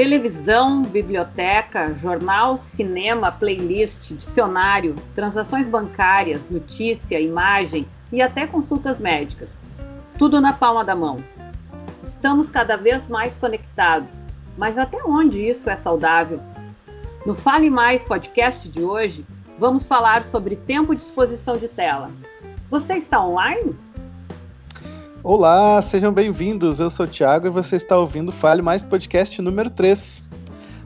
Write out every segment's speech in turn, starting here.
televisão, biblioteca, jornal, cinema, playlist, dicionário, transações bancárias, notícia, imagem e até consultas médicas. Tudo na palma da mão. Estamos cada vez mais conectados, mas até onde isso é saudável? No Fale Mais podcast de hoje, vamos falar sobre tempo de exposição de tela. Você está online? Olá, sejam bem-vindos. Eu sou o Thiago e você está ouvindo Fale Mais Podcast número 3.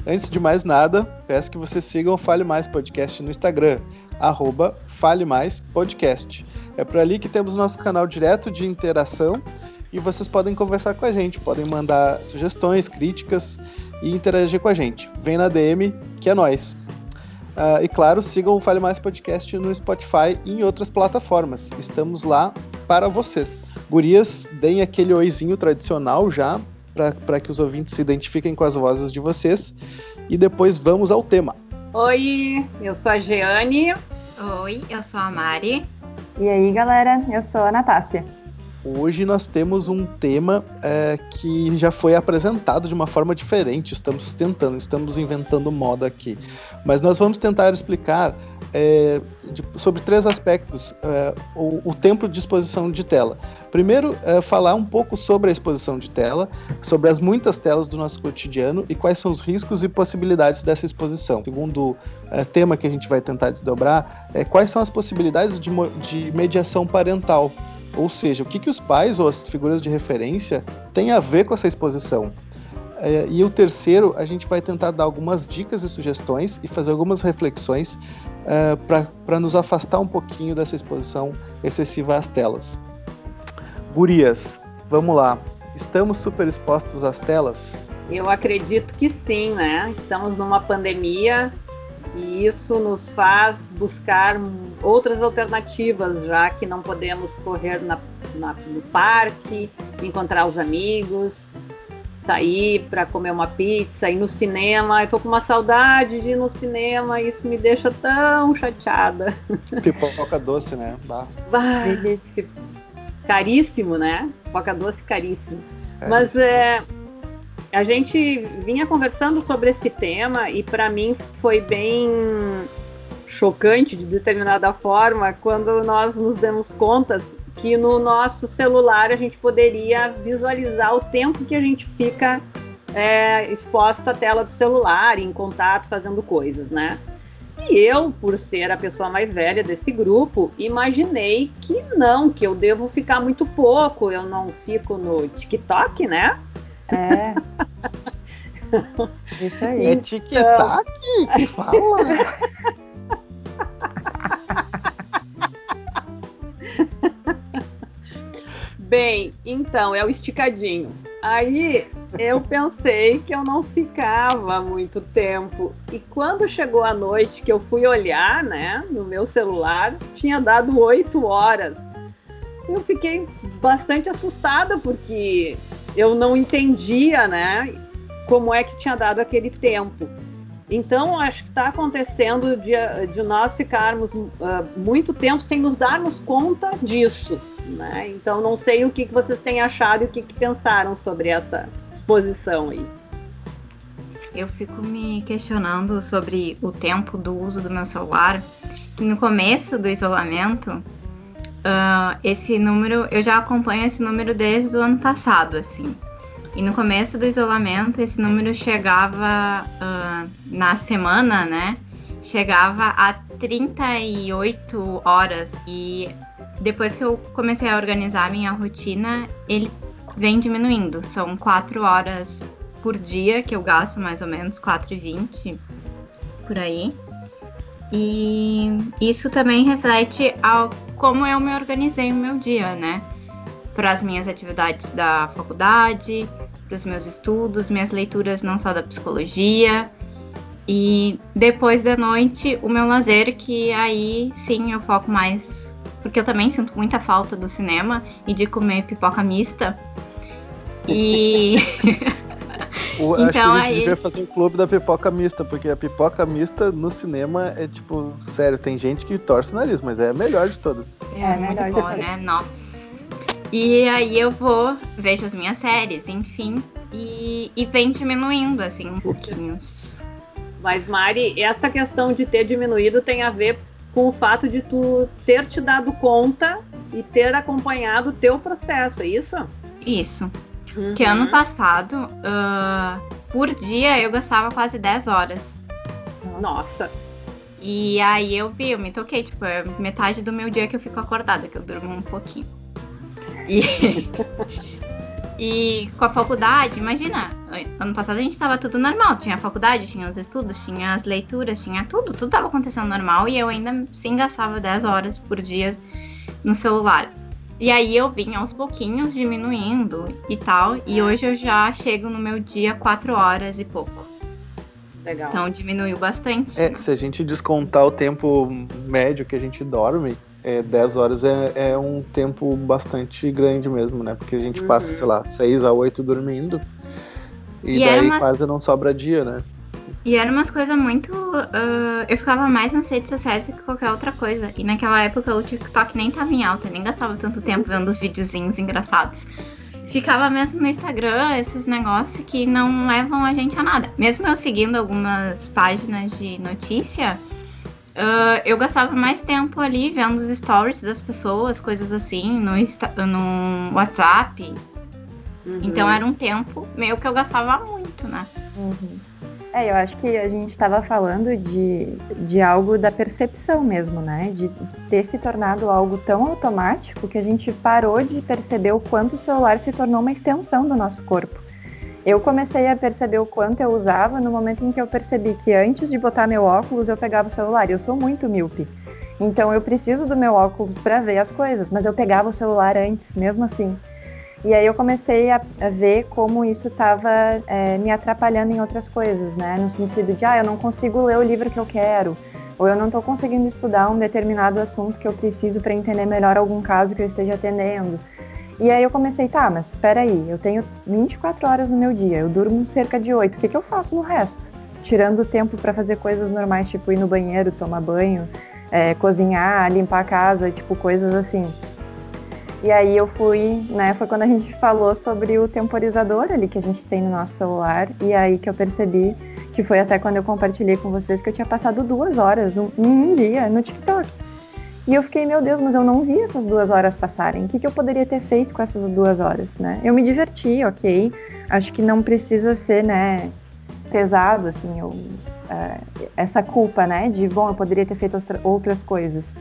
Antes de mais nada, peço que vocês sigam o Fale Mais Podcast no Instagram, arroba Fale Mais Podcast. É por ali que temos nosso canal direto de interação e vocês podem conversar com a gente, podem mandar sugestões, críticas e interagir com a gente. Vem na DM, que é nós. Uh, e claro, sigam o Fale Mais Podcast no Spotify e em outras plataformas. Estamos lá para vocês. Gurias, deem aquele oizinho tradicional já, para que os ouvintes se identifiquem com as vozes de vocês. E depois vamos ao tema. Oi, eu sou a Jeane. Oi, eu sou a Mari. E aí, galera, eu sou a Natácia. Hoje nós temos um tema é, que já foi apresentado de uma forma diferente. Estamos tentando, estamos inventando moda aqui. Mas nós vamos tentar explicar é, de, sobre três aspectos é, o, o, tempo de exposição de tela. Primeiro, é, falar um pouco sobre a exposição de tela, sobre as muitas telas do nosso cotidiano e quais são os riscos e possibilidades dessa exposição. Segundo é, tema que a gente vai tentar desdobrar, é quais são as possibilidades de, de mediação parental ou seja, o que, que os pais ou as figuras de referência têm a ver com essa exposição. É, e o terceiro, a gente vai tentar dar algumas dicas e sugestões e fazer algumas reflexões é, para nos afastar um pouquinho dessa exposição excessiva às telas. Gurias, vamos lá. Estamos super expostos às telas? Eu acredito que sim, né? Estamos numa pandemia e isso nos faz buscar outras alternativas, já que não podemos correr na, na, no parque, encontrar os amigos, sair para comer uma pizza, ir no cinema. Eu tô com uma saudade de ir no cinema e isso me deixa tão chateada. Pipoca doce, né? Bah. bah caríssimo, né? Pipoca doce caríssimo. É. Mas é a gente vinha conversando sobre esse tema e para mim foi bem chocante de determinada forma quando nós nos demos conta que no nosso celular a gente poderia visualizar o tempo que a gente fica é, exposta à tela do celular, em contato, fazendo coisas, né? E eu, por ser a pessoa mais velha desse grupo, imaginei que não, que eu devo ficar muito pouco, eu não fico no TikTok, né? É. Isso aí. É tic-tac que fala. Bem, então, é o esticadinho. Aí eu pensei que eu não ficava muito tempo. E quando chegou a noite que eu fui olhar, né, no meu celular, tinha dado oito horas. Eu fiquei bastante assustada porque eu não entendia, né, como é que tinha dado aquele tempo. Então, acho que está acontecendo de, de, nós ficarmos uh, muito tempo sem nos darmos conta disso. Né? Então, não sei o que, que vocês têm achado e o que, que pensaram sobre essa exposição aí. Eu fico me questionando sobre o tempo do uso do meu celular, que no começo do isolamento Uh, esse número, eu já acompanho esse número desde o ano passado, assim. E no começo do isolamento, esse número chegava uh, na semana, né? Chegava a 38 horas. E depois que eu comecei a organizar minha rotina, ele vem diminuindo. São 4 horas por dia que eu gasto, mais ou menos, 4,20 por aí. E isso também reflete ao como eu me organizei o meu dia, né? Para as minhas atividades da faculdade, para os meus estudos, minhas leituras não só da psicologia. E depois da noite, o meu lazer, que aí sim eu foco mais. Porque eu também sinto muita falta do cinema e de comer pipoca mista. E. O, então, acho que a gente aí... devia fazer um clube da pipoca mista, porque a pipoca mista no cinema é tipo, sério, tem gente que torce o nariz, mas é a melhor de todas. É, é muito bom, né? Nossa. E aí eu vou, vejo as minhas séries, enfim. e, e vem diminuindo, assim, um pouquinho. Mas, Mari, essa questão de ter diminuído tem a ver com o fato de tu ter te dado conta e ter acompanhado o teu processo, é isso? Isso. Uhum. Que ano passado, uh, por dia, eu gastava quase 10 horas. Nossa. E aí eu vi, eu me toquei, tipo, é metade do meu dia que eu fico acordada, que eu durmo um pouquinho. E, e com a faculdade, imagina, ano passado a gente tava tudo normal, tinha a faculdade, tinha os estudos, tinha as leituras, tinha tudo, tudo tava acontecendo normal e eu ainda sim gastava 10 horas por dia no celular. E aí eu vim aos pouquinhos diminuindo e tal, e hoje eu já chego no meu dia 4 horas e pouco. Legal. Então diminuiu bastante. É, né? se a gente descontar o tempo médio que a gente dorme, é, 10 horas é, é um tempo bastante grande mesmo, né? Porque a gente Uhum. passa, sei lá, 6 a 8 dormindo. E, E era daí umas- quase não sobra dia, né? E era umas coisas muito. ah, eu ficava mais nas redes sociais do que qualquer outra coisa. E naquela época o TikTok nem tava em alta, eu nem gastava tanto tempo vendo os videozinhos engraçados. Ficava mesmo no Instagram, esses negócios que não levam a gente a nada. Mesmo eu seguindo algumas páginas de notícia, ah, eu gastava mais tempo ali vendo os stories das pessoas, coisas assim, no, Insta- no WhatsApp. Uhum. Então era um tempo meio que eu gastava muito, né? Uhum. É, eu acho que a gente estava falando de, de algo da percepção mesmo, né? De, de ter se tornado algo tão automático que a gente parou de perceber o quanto o celular se tornou uma extensão do nosso corpo. Eu comecei a perceber o quanto eu usava no momento em que eu percebi que antes de botar meu óculos eu pegava o celular. Eu sou muito míope. Então eu preciso do meu óculos para ver as coisas, mas eu pegava o celular antes, mesmo assim. E aí eu comecei a, ver como isso estava me atrapalhando em outras coisas, né? No sentido de, ah, eu não consigo ler o livro que eu quero, ou eu não estou conseguindo estudar um determinado assunto que eu preciso para entender melhor algum caso que eu esteja atendendo. E aí eu comecei, tá, mas espera aí, eu tenho 24 horas no meu dia, eu durmo cerca de 8, o que, que eu faço no resto? Tirando o tempo para fazer coisas normais, tipo ir no banheiro, tomar banho, é, cozinhar, limpar a casa, tipo coisas assim. E aí eu fui, né, foi quando a gente falou sobre o temporizador ali que a gente tem no nosso celular, e aí que eu percebi que foi até quando eu compartilhei com vocês que eu tinha passado duas horas um, um dia no TikTok. E eu fiquei, meu Deus, mas eu não vi essas duas horas passarem. O que, que eu poderia ter feito com essas duas horas, né? Eu me diverti, ok. Acho que não precisa ser, né, pesado, assim, eu, uh, essa culpa, né, de, bom, eu poderia ter feito outra, outras coisas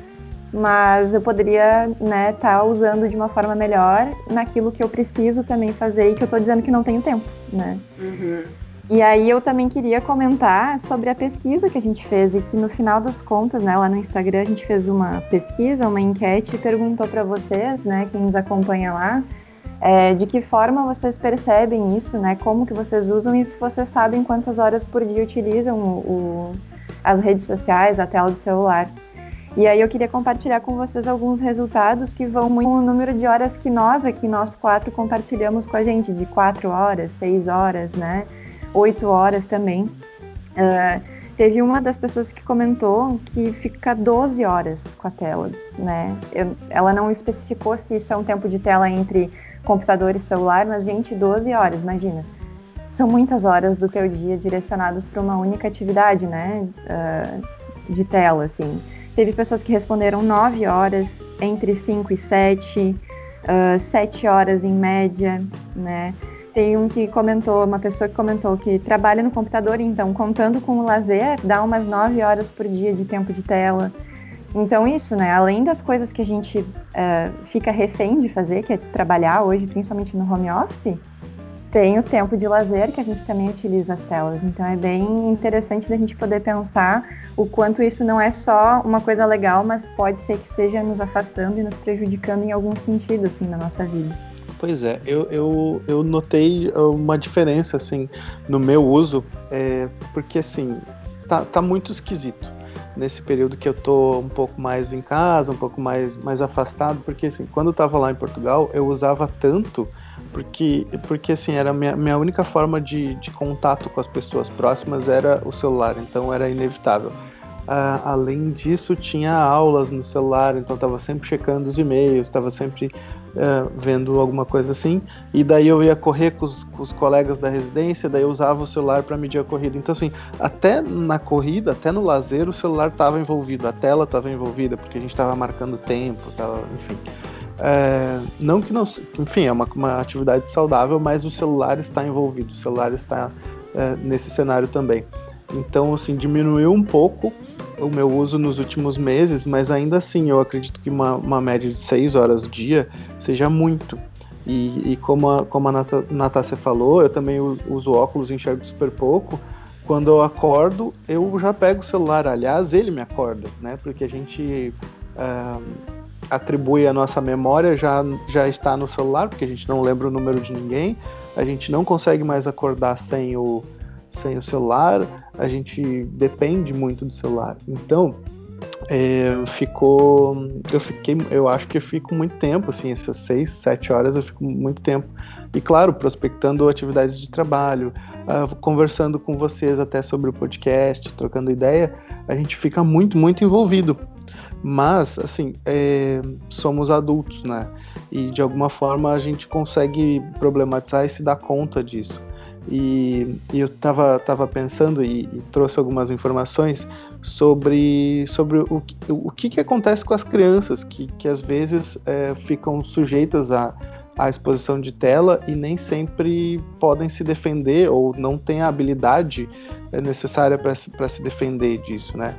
mas eu poderia né estar tá usando de uma forma melhor naquilo que eu preciso também fazer e que eu estou dizendo que não tenho tempo, né? Uhum. E aí eu também queria comentar sobre a pesquisa que a gente fez e que no final das contas, né, lá no Instagram a gente fez uma pesquisa, uma enquete e perguntou para vocês, né, quem nos acompanha lá, é, de que forma vocês percebem isso, né, como que vocês usam e se vocês sabem quantas horas por dia utilizam o, o, as redes sociais, a tela do celular. E aí eu queria compartilhar com vocês alguns resultados que vão muito com o número de horas que nós aqui, nós quatro, compartilhamos com a gente, de quatro horas, seis horas, né? Oito horas também. Uh, teve uma das pessoas que comentou que fica 12 horas com a tela, né? Eu, ela não especificou se isso é um tempo de tela entre computador e celular, mas, gente, 12 horas, imagina. São muitas horas do teu dia direcionadas para uma única atividade, né? Uh, de tela, assim. Teve pessoas que responderam 9 horas, entre 5 e 7, uh, 7 horas em média, né? Tem um que comentou, uma pessoa que comentou que trabalha no computador, então, contando com o lazer, dá umas 9 horas por dia de tempo de tela. Então, isso, né? Além das coisas que a gente uh, fica refém de fazer, que é trabalhar hoje, principalmente no home office, tem o tempo de lazer que a gente também utiliza as telas. Então é bem interessante da gente poder pensar o quanto isso não é só uma coisa legal, mas pode ser que esteja nos afastando e nos prejudicando em algum sentido assim na nossa vida. Pois é, eu, eu, eu notei uma diferença assim no meu uso, é, porque assim tá, tá muito esquisito nesse período que eu tô um pouco mais em casa, um pouco mais, mais afastado, porque assim, quando eu tava lá em Portugal, eu usava tanto porque, porque assim, era minha, minha única forma de, de contato com as pessoas próximas era o celular, então era inevitável. Uh, além disso, tinha aulas no celular, então estava sempre checando os e-mails, estava sempre uh, vendo alguma coisa assim. E daí eu ia correr com os, com os colegas da residência, daí eu usava o celular para medir a corrida. Então, assim, até na corrida, até no lazer, o celular estava envolvido, a tela estava envolvida, porque a gente estava marcando tempo, tava, enfim. É, não que não, enfim, é uma, uma atividade saudável, mas o celular está envolvido, o celular está é, nesse cenário também. Então, assim, diminuiu um pouco o meu uso nos últimos meses, mas ainda assim eu acredito que uma, uma média de 6 horas dia seja muito. E, e como a, como a Natácia falou, eu também uso óculos e enxergo super pouco. Quando eu acordo, eu já pego o celular. Aliás, ele me acorda, né? Porque a gente uh, atribui a nossa memória já, já está no celular, porque a gente não lembra o número de ninguém. A gente não consegue mais acordar sem o, sem o celular, a gente depende muito do celular. Então, é, ficou. Eu fiquei. Eu acho que eu fico muito tempo, assim, essas seis, sete horas eu fico muito tempo. E claro, prospectando atividades de trabalho, uh, conversando com vocês até sobre o podcast, trocando ideia, a gente fica muito, muito envolvido. Mas, assim, é, somos adultos, né? E de alguma forma a gente consegue problematizar e se dar conta disso. E, e eu estava tava pensando e, e, trouxe algumas informações sobre, sobre o, o que, que acontece com as crianças que, que às vezes é, ficam sujeitas à, à exposição de tela e nem sempre podem se defender ou não têm a habilidade é, necessária para se defender disso, né?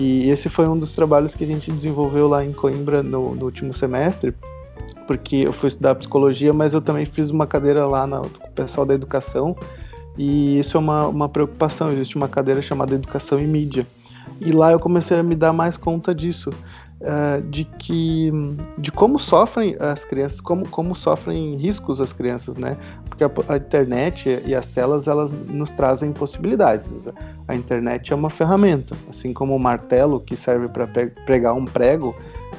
E esse foi um dos trabalhos que a gente desenvolveu lá em Coimbra no, no último semestre, porque eu fui estudar psicologia, mas eu também fiz uma cadeira lá na, com o pessoal da educação, e isso é uma, uma preocupação. Existe uma cadeira chamada Educação e Mídia. E lá eu comecei a me dar mais conta disso, uh, de que de como sofrem as crianças, como, como sofrem riscos as crianças, né? Porque a, a internet e as telas elas nos trazem possibilidades. A internet é uma ferramenta, assim como o martelo que serve para pregar um prego,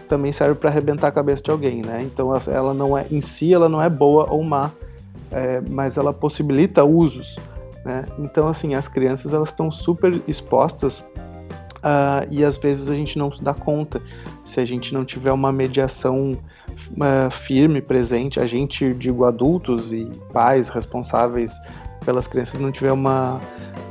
também serve para arrebentar a cabeça de alguém, né? Então ela não é em si ela não é boa ou má, é, mas ela possibilita usos, né? Então assim as crianças elas estão super expostas uh, e às vezes a gente não se dá conta se a gente não tiver uma mediação uh, firme presente, a gente digo adultos e pais responsáveis pelas crianças não tiver uma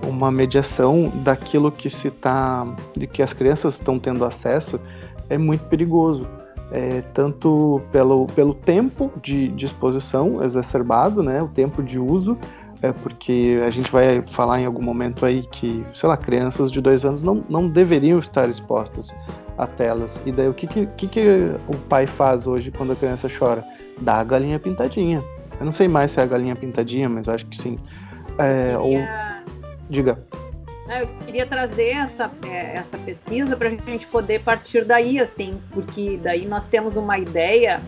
uma mediação daquilo que se tá de que as crianças estão tendo acesso é muito perigoso. É, tanto pelo, pelo tempo de, de exposição exacerbado, né, o tempo de uso, é porque a gente vai falar em algum momento aí que, sei lá, crianças de dois anos não, não deveriam estar expostas a telas. E daí o que, que, que, o pai faz hoje quando a criança chora? Dá a galinha pintadinha. Eu não sei mais se é a galinha pintadinha, mas acho que sim. É, ou... Diga. Eu queria trazer essa, é, essa pesquisa para a gente poder partir daí, assim, porque daí nós temos uma ideia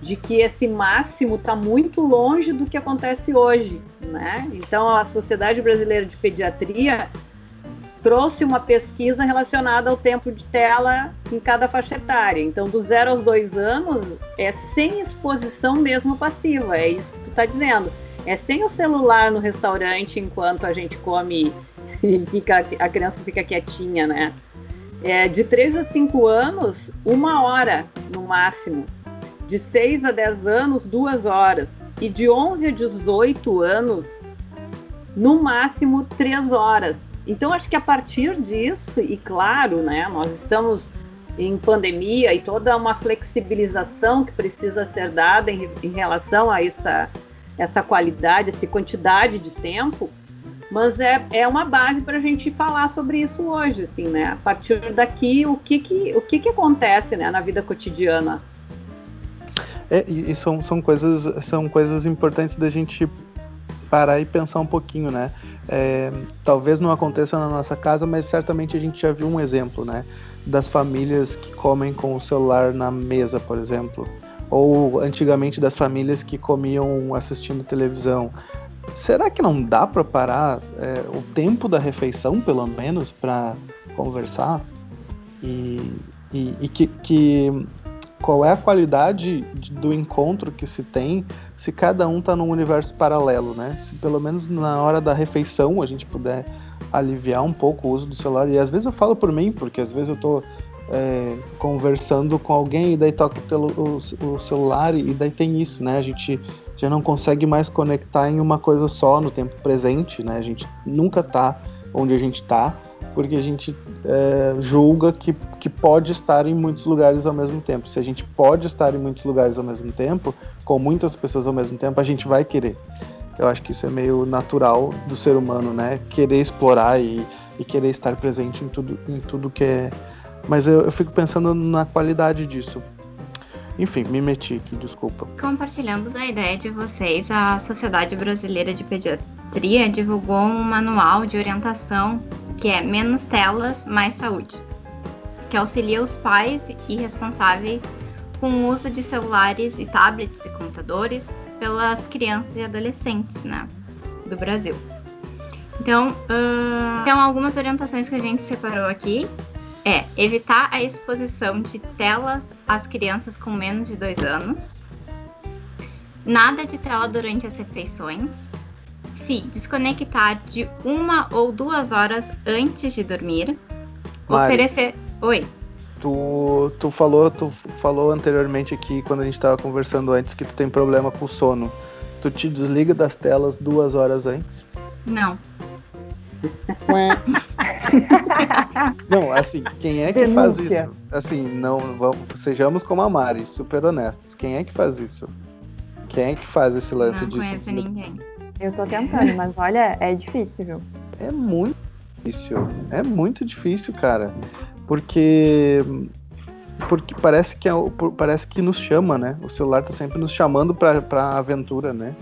de que esse máximo está muito longe do que acontece hoje, né? Então a Sociedade Brasileira de Pediatria trouxe uma pesquisa relacionada ao tempo de tela em cada faixa etária. Então, do zero aos dois anos é sem exposição mesmo passiva, é isso que tu está dizendo. É sem o celular no restaurante enquanto a gente come e fica, a criança fica quietinha, né? É, de 3 a 5 anos, uma hora no máximo. De 6 a 10 anos, duas horas. E de 11 a 18 anos, no máximo, três horas. Então, acho que a partir disso, e claro, né, nós estamos em pandemia e toda uma flexibilização que precisa ser dada em, em relação a essa, essa qualidade, essa quantidade de tempo, mas é, é uma base para a gente falar sobre isso hoje, assim, né? A partir daqui, o que que, o que, que acontece né, na vida cotidiana? É, e são, são, coisas, são coisas importantes da gente parar e pensar um pouquinho, né? É, talvez não aconteça na nossa casa, mas certamente a gente já viu um exemplo, né? Das famílias que comem com o celular na mesa, por exemplo. Ou antigamente das famílias que comiam assistindo televisão. Será que não dá para parar é, o tempo da refeição, pelo menos, para conversar? E, e, e que, que, qual é a qualidade do encontro que se tem se cada um está num universo paralelo, né? Se pelo menos na hora da refeição a gente puder aliviar um pouco o uso do celular. E às vezes eu falo por mim, porque às vezes eu tô é, conversando com alguém e daí toca o, o, o, celular e daí tem isso, né? A gente já não consegue mais conectar em uma coisa só no tempo presente, né? A gente nunca tá onde a gente tá, porque a gente é, julga que, que pode estar em muitos lugares ao mesmo tempo. Se a gente pode estar em muitos lugares ao mesmo tempo, com muitas pessoas ao mesmo tempo, a gente vai querer. Eu acho que isso é meio natural do ser humano, né? Querer explorar e, e querer estar presente em tudo, em tudo que é. Mas eu, eu fico pensando na qualidade disso. Enfim, me meti aqui, desculpa. Compartilhando da ideia de vocês, a Sociedade Brasileira de Pediatria divulgou um manual de orientação que é Menos Telas, Mais Saúde, que auxilia os pais e responsáveis com o uso de celulares e tablets e computadores pelas crianças e adolescentes né, do Brasil. Então, uh, então, algumas orientações que a gente separou aqui é evitar a exposição de telas às crianças com menos de dois anos, nada de tela durante as refeições, se desconectar de uma ou duas horas antes de dormir, Mari, oferecer. Oi. Tu, tu falou, tu falou anteriormente aqui quando a gente estava conversando antes que tu tem problema com sono. Tu te desliga das telas duas horas antes? Não. Não, assim, quem é que Denúncia. faz isso? Assim, não, vamos, sejamos como a Mari, super honestos. Quem é que faz isso? Quem é que faz esse lance não de conheço ninguém. Eu tô tentando, mas olha, é difícil, viu? É muito difícil. É muito difícil, cara porque porque parece que é, parece que nos chama, né? O celular tá sempre nos chamando para para aventura, né?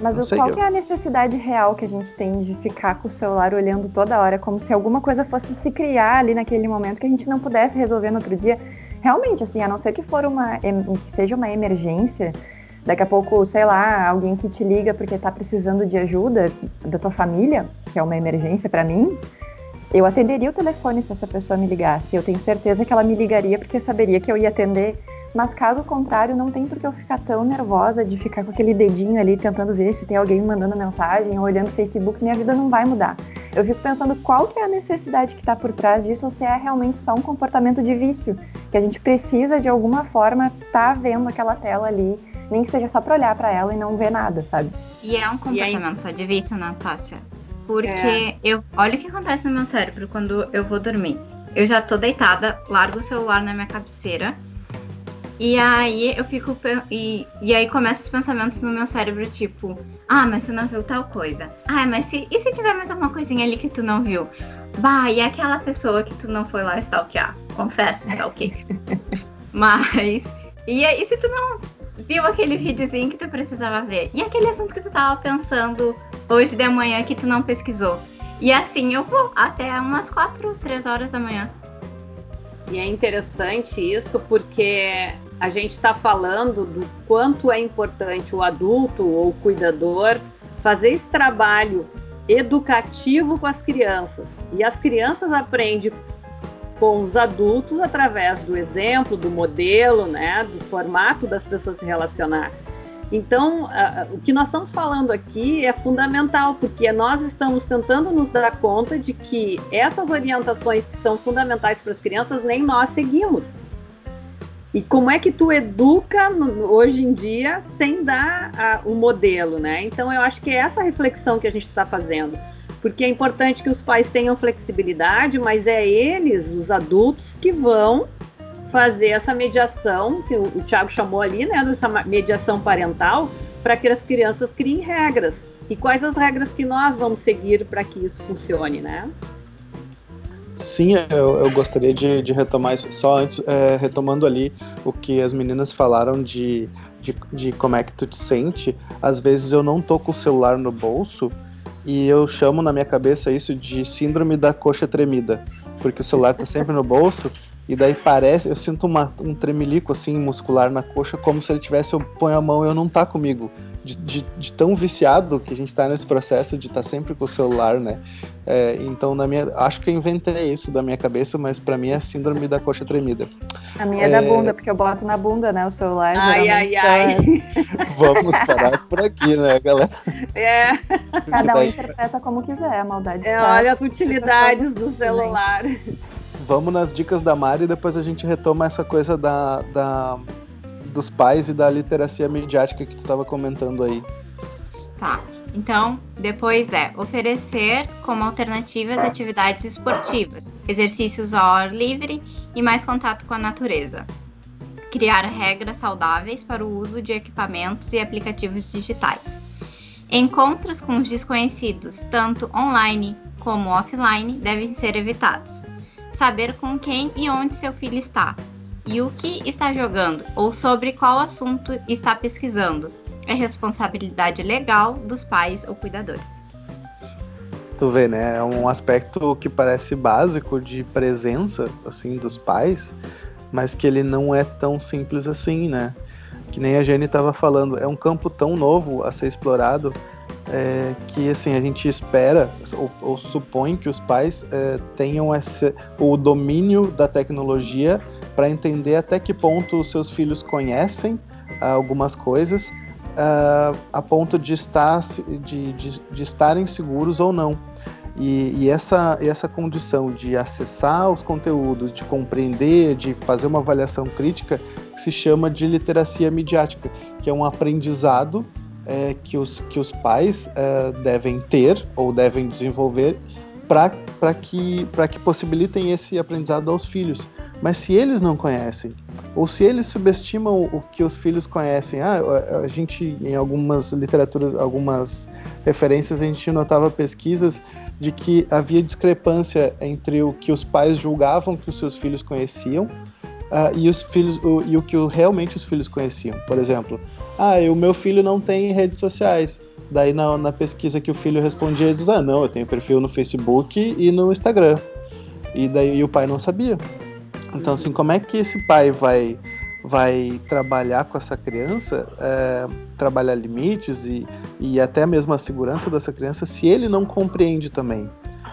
Mas o, qual que é a necessidade real que a gente tem de ficar com o celular olhando toda hora, como se alguma coisa fosse se criar ali naquele momento que a gente não pudesse resolver no outro dia? Realmente, assim, a não ser que for uma que seja uma emergência, daqui a pouco, sei lá, alguém que te liga porque tá precisando de ajuda da tua família, que é uma emergência para mim, eu atenderia o telefone se essa pessoa me ligasse. Eu tenho certeza que ela me ligaria porque saberia que eu ia atender. Mas caso contrário, não tem por que eu ficar tão nervosa de ficar com aquele dedinho ali tentando ver se tem alguém me mandando mensagem ou olhando o Facebook. Minha vida não vai mudar. Eu fico pensando qual que é a necessidade que está por trás disso ou se é realmente só um comportamento de vício. Que a gente precisa de alguma forma estar tá vendo aquela tela ali, nem que seja só para olhar para ela e não ver nada, sabe? E é um comportamento só de vício, Natácia. Porque é. eu. Olha o que acontece no meu cérebro quando eu vou dormir. Eu já tô deitada, largo o celular na minha cabeceira. E aí eu fico. E, e aí começam os pensamentos no meu cérebro, tipo, ah, mas você não viu tal coisa. Ah, mas se, e se tiver mais alguma coisinha ali que tu não viu? Bah, e aquela pessoa que tu não foi lá stalkear? Confesso, stalkeei. mas. E aí, se tu não viu aquele videozinho que tu precisava ver? E aquele assunto que tu tava pensando hoje de manhã que tu não pesquisou. E assim eu vou até umas 4, 3 horas da manhã. E é interessante isso porque a gente está falando do quanto é importante o adulto ou o cuidador fazer esse trabalho educativo com as crianças. E as crianças aprendem com os adultos através do exemplo, do modelo, né, do formato das pessoas se relacionar. Então, o que nós estamos falando aqui é fundamental, porque nós estamos tentando nos dar conta de que essas orientações que são fundamentais para as crianças, nem nós seguimos. E como é que tu educa hoje em dia sem dar o modelo, né? Então, eu acho que é essa reflexão que a gente está fazendo. Porque é importante que os pais tenham flexibilidade, mas é eles, os adultos, que vão fazer essa mediação, que o, Tiago chamou ali, né, dessa mediação parental, para que as crianças criem regras. E quais as regras que nós vamos seguir para que isso funcione, né? Sim, eu, eu gostaria de, de, retomar isso. Só antes, é, retomando ali o que as meninas falaram de, de, de, como é que tu te sente. Às vezes eu não tô com o celular no bolso e eu chamo na minha cabeça isso de síndrome da coxa tremida. Porque o celular tá sempre no bolso E daí parece, eu sinto uma, um tremelico assim muscular na coxa, como se ele tivesse, eu ponho a mão e eu não tá comigo. De, de, de tão viciado que a gente tá nesse processo de estar tá sempre com o celular, né? É, então, na minha, acho que eu inventei isso da minha cabeça, mas para mim é a síndrome da coxa tremida. A minha é, é da bunda, porque eu boto na bunda, né, o celular. Ai, ai, ai. Vamos parar por aqui, né, galera? É. Cada um interpreta como quiser, a maldade. É, olha as utilidades do celular. Vamos nas dicas da Mari e depois a gente retoma essa coisa da, da dos pais e da literacia midiática que tu estava comentando aí. Tá. Então, depois é oferecer como alternativas atividades esportivas, exercícios ao ar livre e mais contato com a natureza. Criar regras saudáveis para o uso de equipamentos e aplicativos digitais. Encontros com os desconhecidos, tanto online como offline, devem ser evitados. Saber com quem e onde seu filho está, e o que está jogando, ou sobre qual assunto está pesquisando, é responsabilidade legal dos pais ou cuidadores. Tu vê, né? É um aspecto que parece básico de presença, assim, dos pais, mas que ele não é tão simples assim, né? Que nem a Jenny estava falando, é um campo tão novo a ser explorado é, que assim a gente espera ou, ou supõe que os pais é, tenham esse, o domínio da tecnologia para entender até que ponto os seus filhos conhecem algumas coisas uh, a ponto de, estar, de, de, de estarem seguros ou não. E, e, essa, essa condição de acessar os conteúdos, de compreender, de fazer uma avaliação crítica, se chama de literacia midiática, que é um aprendizado é, que, os, que os pais é, devem ter ou devem desenvolver para que, que possibilitem esse aprendizado aos filhos. Mas se eles não conhecem, ou se eles subestimam o que os filhos conhecem, ah, a gente em algumas literaturas, algumas referências a gente notava pesquisas de que havia discrepância entre o que os pais julgavam que os seus filhos conheciam uh, e os filhos o, e o que realmente os filhos conheciam. Por exemplo, ah, o meu filho não tem redes sociais. Daí na, na pesquisa que o filho respondia, ele diz, ah, não, eu tenho perfil no Facebook e no Instagram. E daí e o pai não sabia. Então, assim, como é que esse pai vai, vai trabalhar com essa criança, é, trabalhar limites e, e até mesmo a segurança dessa criança, se ele não compreende também?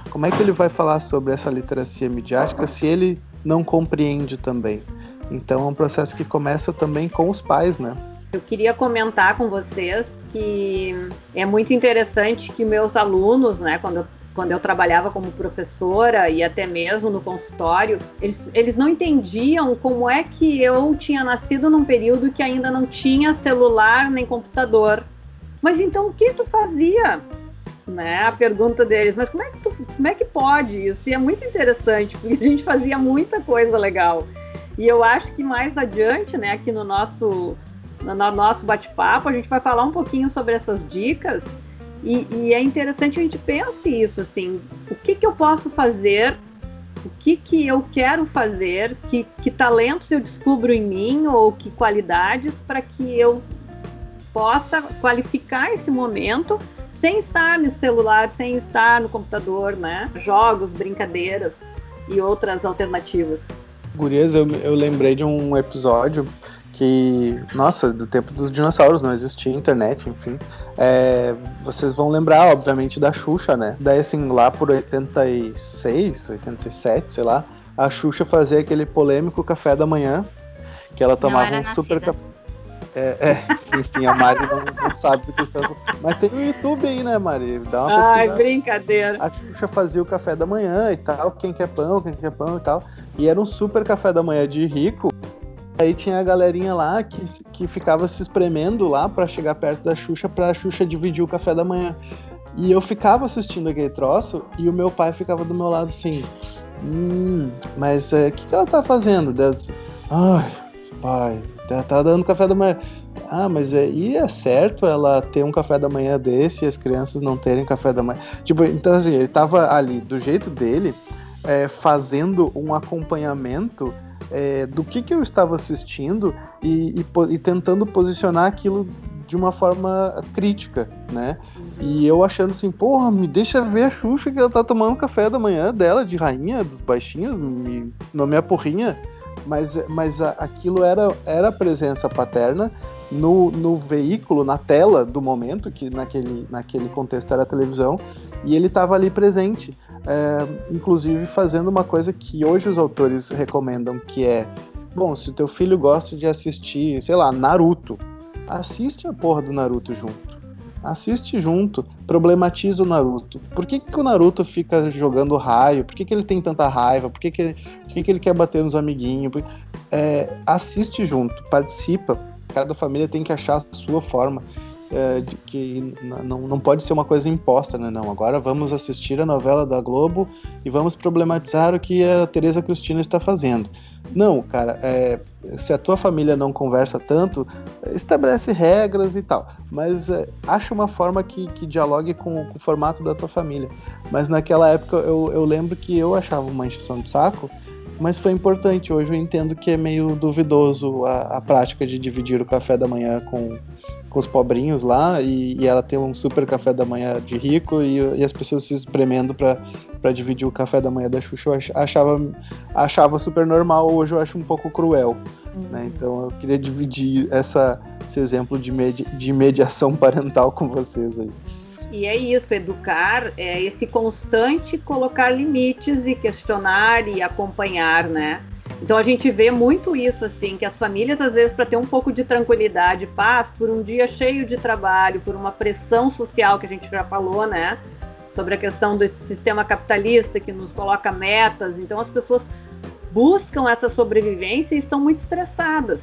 Como é que ele vai falar sobre essa literacia midiática se ele não compreende também? Então, é um processo que começa também com os pais, né? Eu queria comentar com vocês que é muito interessante que meus alunos, né, quando eu quando eu trabalhava como professora e até mesmo no consultório, eles, eles não entendiam como é que eu tinha nascido num período que ainda não tinha celular nem computador. Mas então o que tu fazia? Né? A pergunta deles, mas como é que tu, como é que pode isso? E é muito interessante, porque a gente fazia muita coisa legal. E eu acho que mais adiante, né, aqui no nosso no nosso bate-papo, a gente vai falar um pouquinho sobre essas dicas e, e, é interessante a gente pense isso, assim, o que, que eu posso fazer, o que, que eu quero fazer, que, que talentos eu descubro em mim ou que qualidades para que eu possa qualificar esse momento sem estar no celular, sem estar no computador, né? Jogos, brincadeiras e outras alternativas. Gurias, eu, eu lembrei de um episódio que, nossa, do tempo dos dinossauros, não existia internet, enfim. É, vocês vão lembrar, obviamente, da Xuxa, né? Daí, assim, lá por 86, 87, sei lá, a Xuxa fazia aquele polêmico café da manhã, que ela tomava um super café. É, é, enfim, a Mari não, não sabe do que está. Mas tem no YouTube aí, né, Mari? Dá uma pesquisada. Ai, brincadeira. A Xuxa fazia o café da manhã e tal, quem quer pão, quem quer pão e tal. E era um super café da manhã de rico. Aí tinha a galerinha lá que, que ficava se espremendo lá para chegar perto da Xuxa pra Xuxa dividir o café da manhã. E eu ficava assistindo aquele troço e o meu pai ficava do meu lado assim. Hum, mas o é, que, que ela tá fazendo? Deus, Ai, pai, ela tá dando café da manhã. Ah, mas é, e é certo ela ter um café da manhã desse e as crianças não terem café da manhã? Tipo, então assim, ele tava ali do jeito dele, é, fazendo um acompanhamento é, do que, que eu estava assistindo e, e, e, tentando posicionar aquilo de uma forma crítica, né? E eu achando assim, porra, me deixa ver a Xuxa que ela tá tomando café da manhã dela, de rainha dos baixinhos, me, não me apurrinha. Mas, mas a, aquilo era, era presença paterna no, no veículo, na tela do momento, que naquele, naquele contexto era a televisão, e ele estava ali presente. É, inclusive fazendo uma coisa que hoje os autores recomendam, que é bom, se o teu filho gosta de assistir, sei lá, Naruto, assiste a porra do Naruto junto. Assiste junto, problematiza o Naruto. Por que, que o Naruto fica jogando raio? Por que, que ele tem tanta raiva? Por que, que, por que, que ele quer bater nos amiguinhos? É, assiste junto, participa. Cada família tem que achar a sua forma. É, de que não, não pode ser uma coisa imposta, né? Não, agora vamos assistir a novela da Globo e vamos problematizar o que a Tereza Cristina está fazendo. Não, cara, é, se a tua família não conversa tanto, estabelece regras e tal. Mas é, acha uma forma que, que dialogue com, com, o formato da tua família. Mas naquela época eu, eu lembro que eu achava uma encheção de saco, mas foi importante. Hoje eu entendo que é meio duvidoso a, a prática de dividir o café da manhã com, com os pobrinhos lá e, e, ela tem um super café da manhã de rico e, e as pessoas se espremendo para dividir o café da manhã da Xuxa, eu achava, achava super normal, hoje eu acho um pouco cruel. Uhum. Né? Então eu queria dividir essa, esse exemplo de, de mediação parental com vocês aí. E é isso, educar é esse constante colocar limites e questionar e acompanhar, né? Então a gente vê muito isso, assim, que as famílias, às vezes, para ter um pouco de tranquilidade paz, por um dia cheio de trabalho, por uma pressão social que a gente já falou, né? Sobre a questão desse sistema capitalista que nos coloca metas. Então as pessoas buscam essa sobrevivência e estão muito estressadas.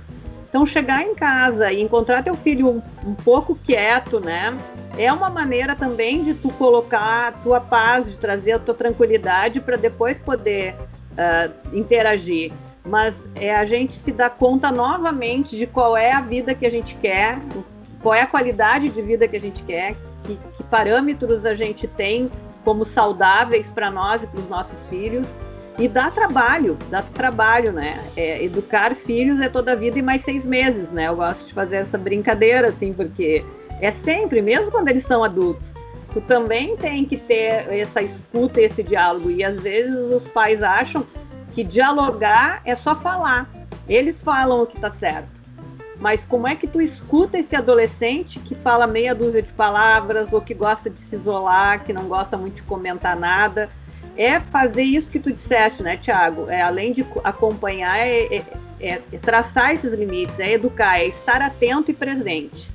Então chegar em casa e encontrar teu filho um, um pouco quieto, né? É uma maneira também de tu colocar a tua paz, de trazer a tua tranquilidade para depois poder uh, interagir mas é a gente se dar conta novamente de qual é a vida que a gente quer, qual é a qualidade de vida que a gente quer, que, que parâmetros a gente tem como saudáveis para nós e para os nossos filhos. E dá trabalho, dá trabalho, né? É, educar filhos é toda a vida e mais seis meses, né? Eu gosto de fazer essa brincadeira, assim, porque é sempre, mesmo quando eles são adultos, tu também tem que ter essa escuta, esse diálogo. E às vezes os pais acham que dialogar é só falar. Eles falam o que está certo. Mas como é que tu escuta esse adolescente que fala meia dúzia de palavras ou que gosta de se isolar, que não gosta muito de comentar nada? É fazer isso que tu disseste, né, Tiago? É, além de acompanhar, é, é, é, traçar esses limites, é educar, é estar atento e presente.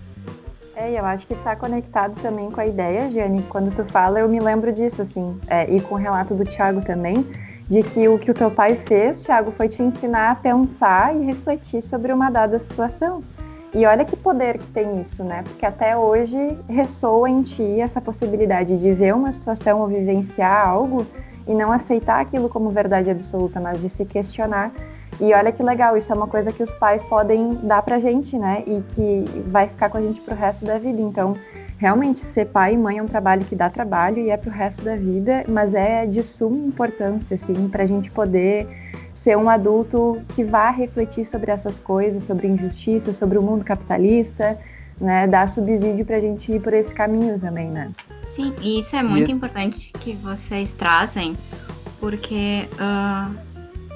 É, eu acho que está conectado também com a ideia, Jane. Quando tu fala, eu me lembro disso, assim, é, e com o relato do Tiago também, de que o que o teu pai fez, Thiago, foi te ensinar a pensar e refletir sobre uma dada situação. E olha que poder que tem isso, né? Porque até hoje ressoa em ti essa possibilidade de ver uma situação ou vivenciar algo e não aceitar aquilo como verdade absoluta, mas de se questionar. E olha que legal, isso é uma coisa que os pais podem dar pra gente, né? E que vai ficar com a gente pro resto da vida. Então, realmente ser pai e mãe é um trabalho que dá trabalho e é para o resto da vida, mas é de suma importância, assim, para a gente poder ser um adulto que vá refletir sobre essas coisas, sobre injustiça, sobre o mundo capitalista, né, dar subsídio para a gente ir por esse caminho também, né? Sim, e isso é muito e... importante que vocês trazem, porque uh,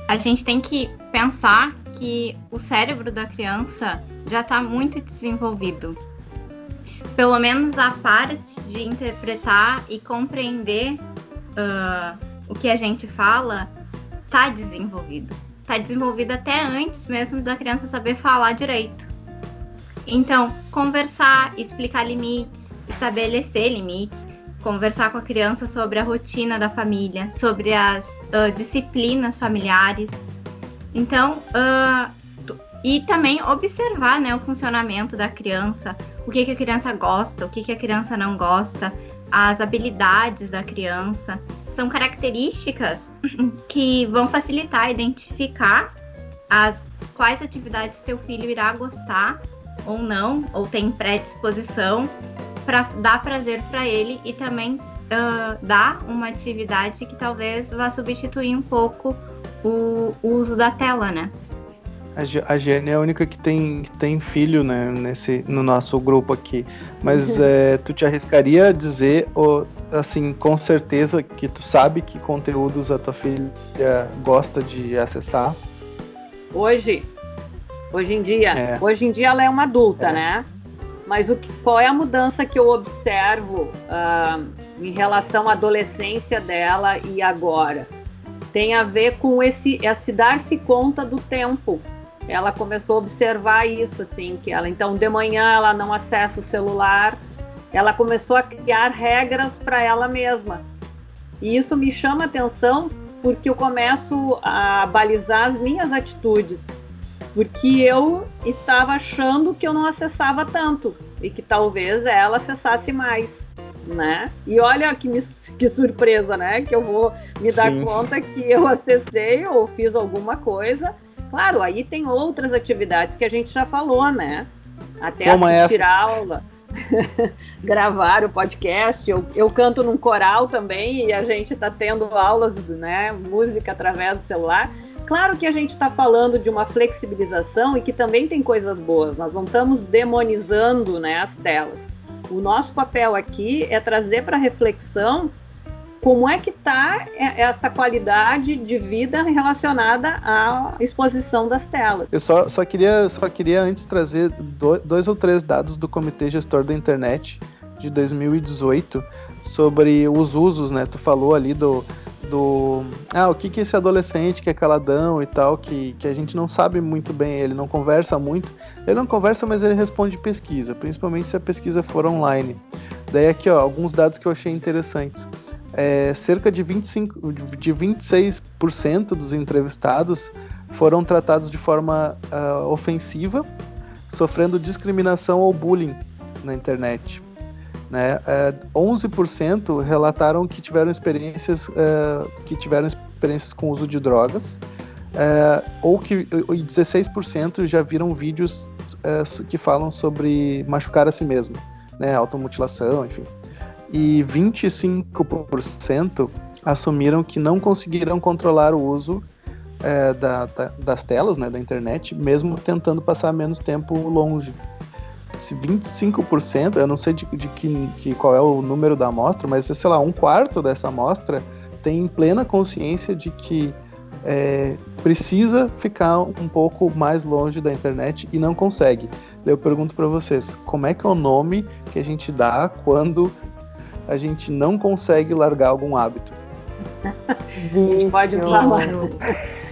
a gente tem que pensar que o cérebro da criança já está muito desenvolvido pelo menos a parte de interpretar e compreender uh, o que a gente fala tá desenvolvido. Tá desenvolvido até antes mesmo da criança saber falar direito. Então, conversar, explicar limites, estabelecer limites, conversar com a criança sobre a rotina da família, sobre as uh, disciplinas familiares. Então, uh, e também observar né, o funcionamento da criança, o que, que a criança gosta, o que, que a criança não gosta, as habilidades da criança. São características que vão facilitar identificar as quais atividades teu filho irá gostar ou não, ou tem predisposição para dar prazer para ele e também uh, dar uma atividade que talvez vá substituir um pouco o, o uso da tela, né? A Jenny é a única que tem, que tem filho, né, nesse, no nosso grupo aqui. Mas é, tu te arriscaria a dizer, assim, com certeza que tu sabe que conteúdos a tua filha gosta de acessar? Hoje, hoje em dia, é. hoje em dia ela é uma adulta, é. né? Mas o que, qual é a mudança que eu observo uh, em relação à adolescência dela e agora? Tem a ver com esse, esse dar-se conta do tempo ela começou a observar isso, assim, que ela então de manhã ela não acessa o celular, ela começou a criar regras para ela mesma. E isso me chama atenção porque eu começo a balizar as minhas atitudes, porque eu estava achando que eu não acessava tanto e que talvez ela acessasse mais, né? E olha que, me, que surpresa, né? Que eu vou me dar Sim. conta que eu acessei ou fiz alguma coisa Claro, aí tem outras atividades que a gente já falou, né? Até Como assistir essa? aula, gravar o podcast. Eu, eu canto num coral também e a gente está tendo aulas, né? Música através do celular. Claro que a gente está falando de uma flexibilização e que também tem coisas boas. Nós não estamos demonizando né, as telas. O nosso papel aqui é trazer para reflexão como é que está essa qualidade de vida relacionada à exposição das telas. Eu só, só, queria, só queria antes trazer dois ou três dados do Comitê Gestor da Internet de 2018 sobre os usos, né? Tu falou ali do, do ah, o que que esse adolescente que é caladão e tal, que, que a gente não sabe muito bem, ele não conversa muito. Ele não conversa, mas ele responde pesquisa, principalmente se a pesquisa for online. Daí aqui, ó, alguns dados que eu achei interessantes é, cerca de, 25, de 26% dos entrevistados foram tratados de forma uh, ofensiva, sofrendo discriminação ou bullying na internet. Né? É, 11% relataram que tiveram experiências uh, que tiveram experiências com uso de drogas, uh, ou que e 16% já viram vídeos uh, que falam sobre machucar a si mesmo, né? automutilação, enfim e 25% assumiram que não conseguirão controlar o uso é, da, da, das telas, né, da internet, mesmo tentando passar menos tempo longe. Se 25%, eu não sei de, de que, que, qual é o número da amostra, mas sei lá, um quarto dessa amostra tem plena consciência de que é, precisa ficar um pouco mais longe da internet e não consegue. Eu pergunto para vocês, como é que é o nome que a gente dá quando a gente não consegue largar algum hábito. Vício. A gente pode falar.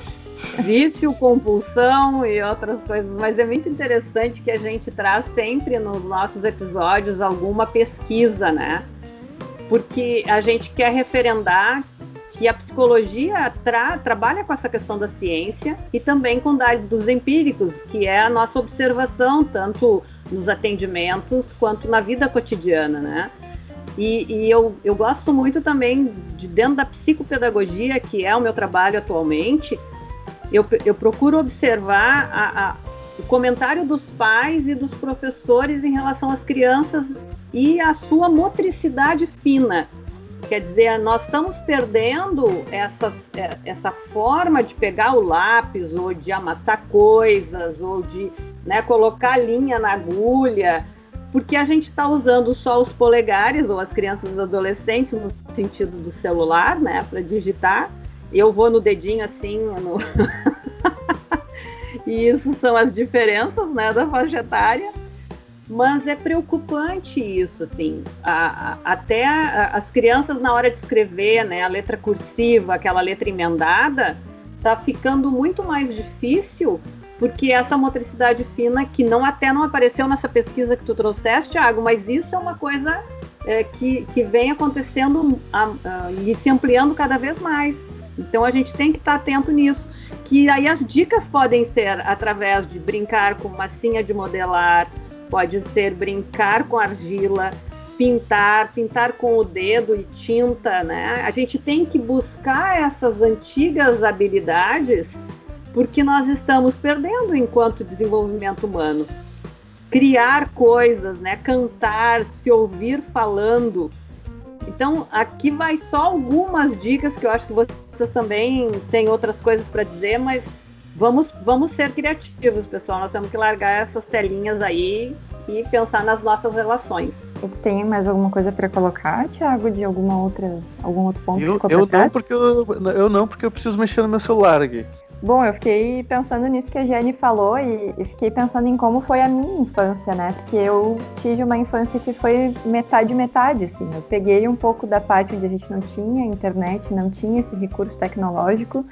Vício, compulsão e outras coisas, mas é muito interessante que a gente traz sempre nos nossos episódios alguma pesquisa, né? Porque a gente quer referendar que a psicologia tra trabalha com essa questão da ciência e também com dados empíricos, que é a nossa observação, tanto nos atendimentos quanto na vida cotidiana, né? E, e, eu, eu gosto muito também de dentro da psicopedagogia, que é o meu trabalho atualmente, eu, eu procuro observar a, a, o comentário dos pais e dos professores em relação às crianças e a sua motricidade fina. Quer dizer, nós estamos perdendo essa, é, essa forma de pegar o lápis, ou de amassar coisas, ou de né, colocar linha na agulha porque a gente está usando só os polegares, ou as crianças adolescentes, no sentido do celular, né, para digitar. Eu vou no dedinho assim, no... e isso são as diferenças, né, da faixa etária. Mas é preocupante isso, assim, a, a, até a, as crianças na hora de escrever, né, a letra cursiva, aquela letra emendada, tá ficando muito mais difícil porque essa motricidade fina, que não até não apareceu nessa pesquisa que tu trouxeste, Thiago, mas isso é uma coisa é, que, que vem acontecendo a, a, e se ampliando cada vez mais. Então a gente tem que estar atento nisso. Que aí as dicas podem ser através de brincar com massinha de modelar, pode ser brincar com argila, pintar, pintar com o dedo e tinta, né? A gente tem que buscar essas antigas habilidades porque nós estamos perdendo enquanto desenvolvimento humano. Criar coisas, né? cantar, se ouvir falando. Então, aqui vai só algumas dicas que eu acho que vocês também têm outras coisas para dizer, mas vamos, vamos ser criativos, pessoal. Nós temos que largar essas telinhas aí e pensar nas nossas relações. Você tem mais alguma coisa para colocar, Thiago, de alguma outra, algum outro ponto eu, que ficou eu não, trás? porque eu, eu não, porque eu preciso mexer no meu celular aqui. Bom, eu fiquei pensando nisso que a Jenny falou e, e fiquei pensando em como foi a minha infância, né? Porque eu tive uma infância que foi metade metade, assim. Eu peguei um pouco da parte onde a gente não tinha internet, não tinha esse recurso tecnológico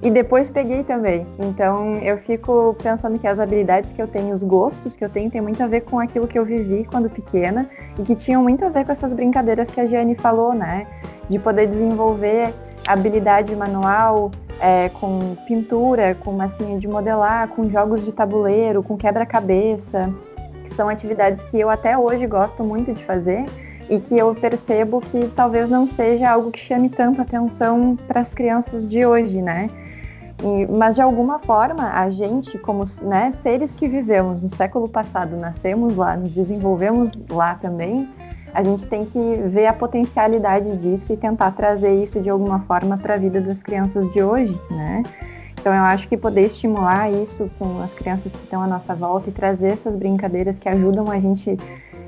e depois peguei também. Então eu fico pensando que as habilidades que eu tenho, os gostos que eu tenho, tem muito a ver com aquilo que eu vivi quando pequena e que tinham muito a ver com essas brincadeiras que a Jenny falou, né? De poder desenvolver habilidade manual, é, com pintura, com massinha de modelar, com jogos de tabuleiro, com quebra-cabeça, que são atividades que eu até hoje gosto muito de fazer e que eu percebo que talvez não seja algo que chame tanto atenção para as crianças de hoje, né? E, mas de alguma forma, a gente, como né, seres que vivemos no século passado, nascemos lá, nos desenvolvemos lá também, a gente tem que ver a potencialidade disso e tentar trazer isso de alguma forma para a vida das crianças de hoje, né? Então eu acho que poder estimular isso com as crianças que estão à nossa volta e trazer essas brincadeiras que ajudam a gente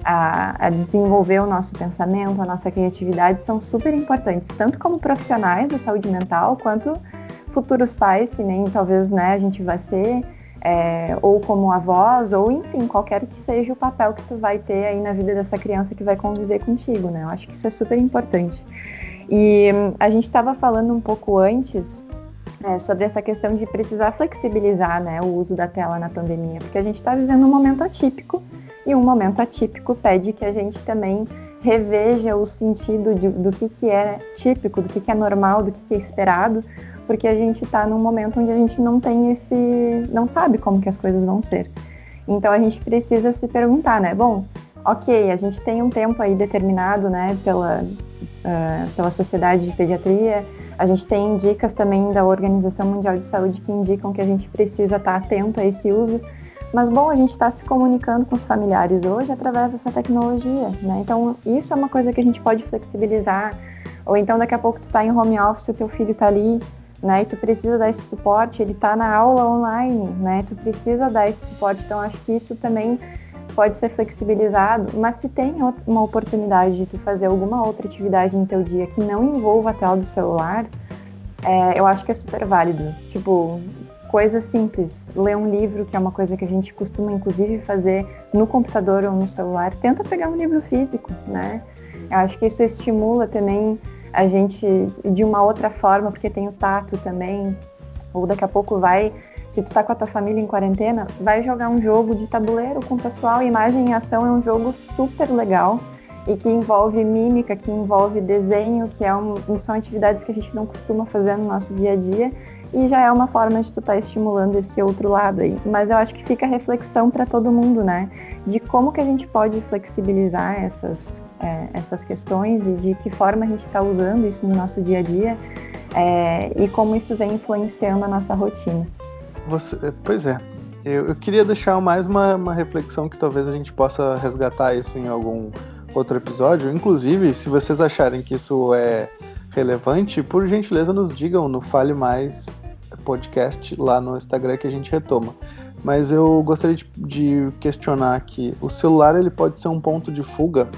a, a, desenvolver o nosso pensamento, a nossa criatividade são super importantes, tanto como profissionais da saúde mental, quanto futuros pais, que nem talvez né, a gente vai ser, é, ou como avós, ou enfim, qualquer que seja o papel que tu vai ter aí na vida dessa criança que vai conviver contigo, né? Eu acho que isso é super importante. E hum, a gente estava falando um pouco antes é, sobre essa questão de precisar flexibilizar né, o uso da tela na pandemia, porque a gente está vivendo um momento atípico e um momento atípico pede que a gente também reveja o sentido de, do que, que é típico, do que, que é normal, do que, que é esperado, porque a gente está num momento onde a gente não tem esse, não sabe como que as coisas vão ser. Então a gente precisa se perguntar, né? Bom, ok, a gente tem um tempo aí determinado, né, pela uh, pela Sociedade de Pediatria. A gente tem dicas também da Organização Mundial de Saúde que indicam que a gente precisa estar atento a esse uso. Mas bom, a gente está se comunicando com os familiares hoje através dessa tecnologia, né? Então isso é uma coisa que a gente pode flexibilizar. Ou então daqui a pouco tu está em home office, o teu filho está ali né? E tu precisa dar esse suporte, ele está na aula online, né? Tu precisa dar esse suporte, então acho que isso também pode ser flexibilizado, mas se tem uma oportunidade de tu fazer alguma outra atividade no teu dia que não envolva a tela do celular, é, eu acho que é super válido. Tipo, coisas simples, ler um livro, que é uma coisa que a gente costuma inclusive fazer no computador ou no celular, tenta pegar um livro físico, né? Eu acho que isso estimula também a gente de uma outra forma, porque tem o tato também, ou daqui a pouco vai, se tu tá com a tua família em quarentena, vai jogar um jogo de tabuleiro com o pessoal, imagem em ação é um jogo super legal e que envolve mímica, que envolve desenho, que é um, são atividades que a gente não costuma fazer no nosso dia a dia e já é uma forma de tu estar tá estimulando esse outro lado aí. Mas eu acho que fica reflexão para todo mundo, né? De como que a gente pode flexibilizar essas, é, essas questões e de que forma a gente está usando isso no nosso dia a dia é, e como isso vem influenciando a nossa rotina. Você, é, pois é. Eu, eu queria deixar mais uma, uma reflexão que talvez a gente possa resgatar isso em algum outro episódio. Inclusive, se vocês acharem que isso é relevante, por gentileza nos digam no Fale Mais podcast lá no Instagram que a gente retoma. Mas eu gostaria de, de questionar aqui, o celular ele pode ser um ponto de fuga?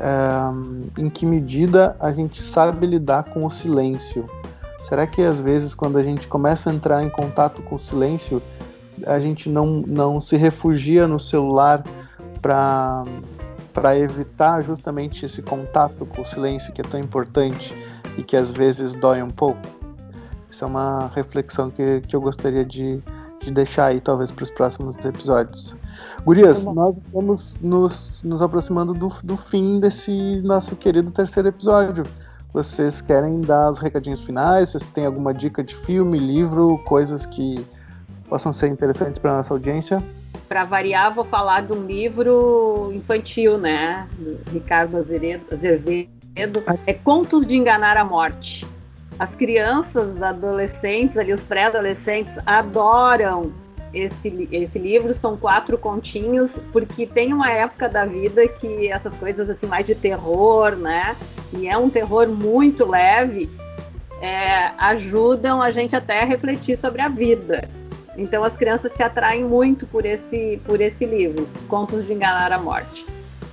É, em que medida a gente sabe lidar com o silêncio? Será que às vezes quando a gente começa a entrar em contato com o silêncio, a gente não, não se refugia no celular para evitar justamente esse contato com o silêncio que é tão importante e que às vezes dói um pouco? Essa é uma reflexão que, que eu gostaria de, de deixar aí, talvez, para os próximos episódios. Gurias, nós estamos nos, nos aproximando do, do fim desse nosso querido terceiro episódio. Vocês querem dar os recadinhos finais? Vocês têm alguma dica de filme, livro, coisas que possam ser interessantes para nossa audiência? Para variar, vou falar de um livro infantil, né? Ricardo Azevedo. É Contos de Enganar a Morte. As crianças, adolescentes, ali, os pré-adolescentes, adoram esse, esse livro. São quatro continhos, porque tem uma época da vida que essas coisas assim mais de terror, né? E é um terror muito leve é, ajudam a gente até a refletir sobre a vida. Então as crianças se atraem muito por esse, por esse livro, Contos de Enganar a Morte.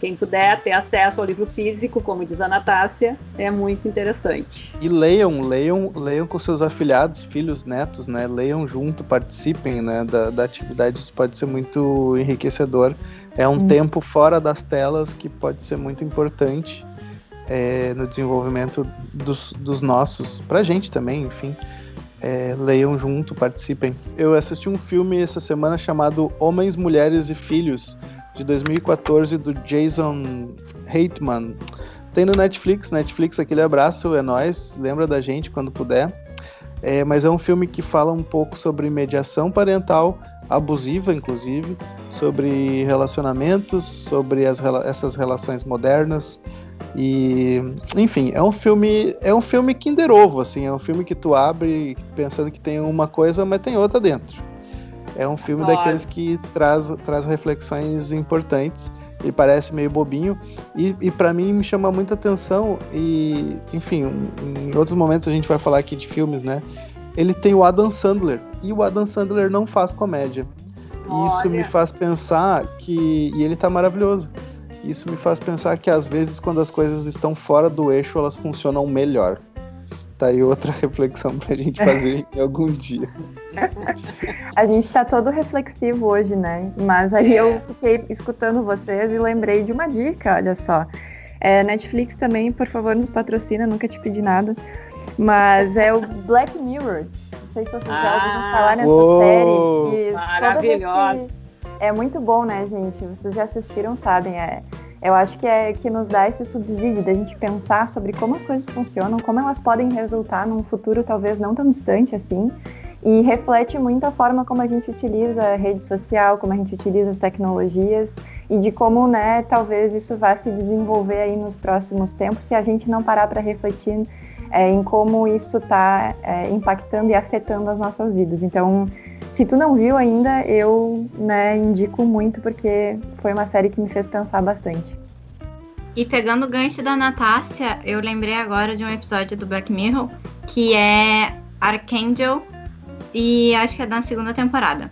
Quem puder ter acesso ao livro físico, como diz a Natácia, é muito interessante. E leiam, leiam, leiam com seus afilhados, filhos, netos, né? Leiam junto, participem né, da, da atividade, isso pode ser muito enriquecedor. É um hum. tempo fora das telas que pode ser muito importante é, no desenvolvimento dos, dos nossos, pra gente também, enfim. É, leiam junto, participem. Eu assisti um filme essa semana chamado Homens, Mulheres e Filhos, de 2014 do Jason Reitman. Tem no Netflix, Netflix, aquele abraço, é nós, lembra da gente quando puder. É, mas é um filme que fala um pouco sobre mediação parental, abusiva inclusive, sobre relacionamentos, sobre as, essas relações modernas. E, enfim, é um filme, é um filme Kinder Ovo, assim, é um filme que tu abre pensando que tem uma coisa, mas tem outra dentro. É um filme Olha. daqueles que traz, traz reflexões importantes. Ele parece meio bobinho e, e para mim me chama muita atenção e, enfim, em outros momentos a gente vai falar aqui de filmes, né? Ele tem o Adam Sandler e o Adam Sandler não faz comédia. E isso me faz pensar que e ele tá maravilhoso. Isso me faz pensar que às vezes quando as coisas estão fora do eixo, elas funcionam melhor. Tá aí outra reflexão pra gente fazer em algum dia. A gente tá todo reflexivo hoje, né? Mas aí eu fiquei escutando vocês e lembrei de uma dica, olha só. É, Netflix também, por favor, nos patrocina, nunca te pedi nada. Mas é o Black Mirror. Não sei se vocês já ouviram ah, falar nessa oh, série. Maravilhosa. É muito bom, né, gente? Vocês já assistiram, sabem. É, eu acho que é que nos dá esse subsídio da gente pensar sobre como as coisas funcionam, como elas podem resultar num futuro talvez não tão distante assim, e reflete muito a forma como a gente utiliza a rede social, como a gente utiliza as tecnologias e de como, né, talvez isso vá se desenvolver aí nos próximos tempos se a gente não parar para refletir é, em como isso está é, impactando e afetando as nossas vidas. Então, se tu não viu ainda, eu né, indico muito porque foi uma série que me fez pensar bastante. E pegando o gancho da Natácia, eu lembrei agora de um episódio do Black Mirror que é Archangel e acho que é da segunda temporada.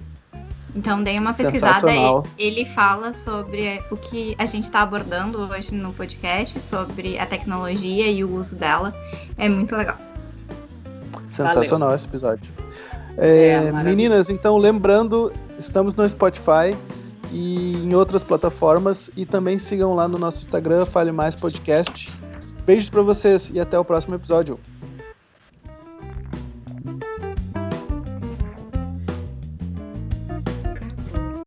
Então dei uma pesquisada e ele fala sobre o que a gente está abordando hoje no podcast, sobre a tecnologia e o uso dela. É muito legal. Sensacional Valeu. esse episódio. É, é, meninas, então lembrando, estamos no Spotify e em outras plataformas e também sigam lá no nosso Instagram, Fale Mais Podcast. Beijos para vocês e até o próximo episódio.